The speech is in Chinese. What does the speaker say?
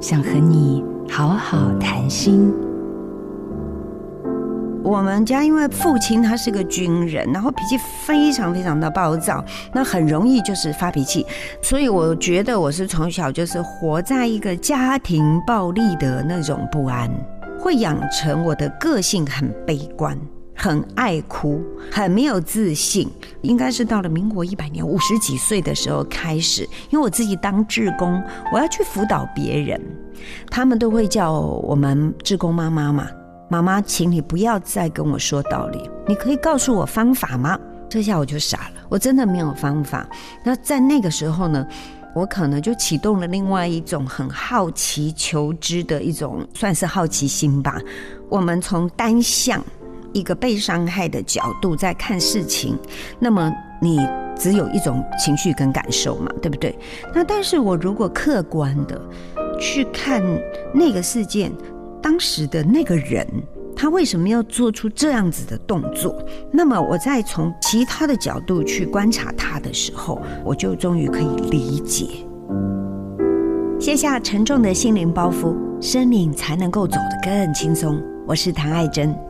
想和你好好谈心。我们家因为父亲他是个军人，然后脾气非常非常的暴躁，那很容易就是发脾气，所以我觉得我是从小就是活在一个家庭暴力的那种不安，会养成我的个性很悲观。很爱哭，很没有自信，应该是到了民国一百年五十几岁的时候开始，因为我自己当志工，我要去辅导别人，他们都会叫我们志工妈妈嘛，妈妈，请你不要再跟我说道理，你可以告诉我方法吗？这下我就傻了，我真的没有方法。那在那个时候呢，我可能就启动了另外一种很好奇求知的一种，算是好奇心吧。我们从单向。一个被伤害的角度在看事情，那么你只有一种情绪跟感受嘛，对不对？那但是我如果客观的去看那个事件，当时的那个人，他为什么要做出这样子的动作？那么我再从其他的角度去观察他的时候，我就终于可以理解，卸下沉重的心灵包袱，生命才能够走得更轻松。我是谭爱珍。